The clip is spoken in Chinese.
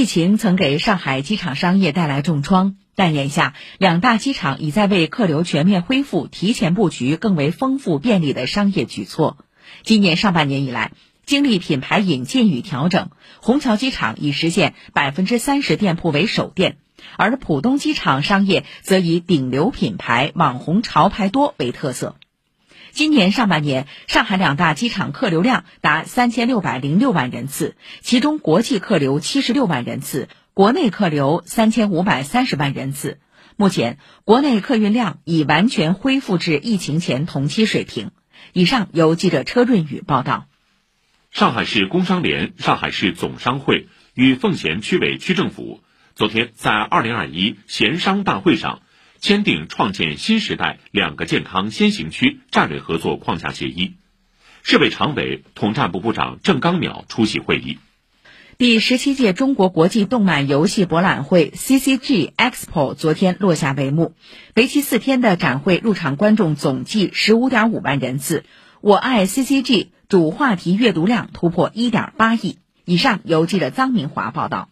疫情曾给上海机场商业带来重创，但眼下两大机场已在为客流全面恢复提前布局更为丰富便利的商业举措。今年上半年以来，经历品牌引进与调整，虹桥机场已实现百分之三十店铺为首店，而浦东机场商业则以顶流品牌、网红潮牌多为特色。今年上半年，上海两大机场客流量达三千六百零六万人次，其中国际客流七十六万人次，国内客流三千五百三十万人次。目前，国内客运量已完全恢复至疫情前同期水平。以上由记者车润宇报道。上海市工商联、上海市总商会与奉贤区委区政府昨天在二零二一闲商大会上。签订创建新时代两个健康先行区战略合作框架协议，市委常委、统战部部长郑刚淼出席会议。第十七届中国国际动漫游戏博览会 （CCG Expo） 昨天落下帷幕，为期四天的展会入场观众总计十五点五万人次，我爱 CCG 主话题阅读量突破一点八亿。以上由记者臧明华报道。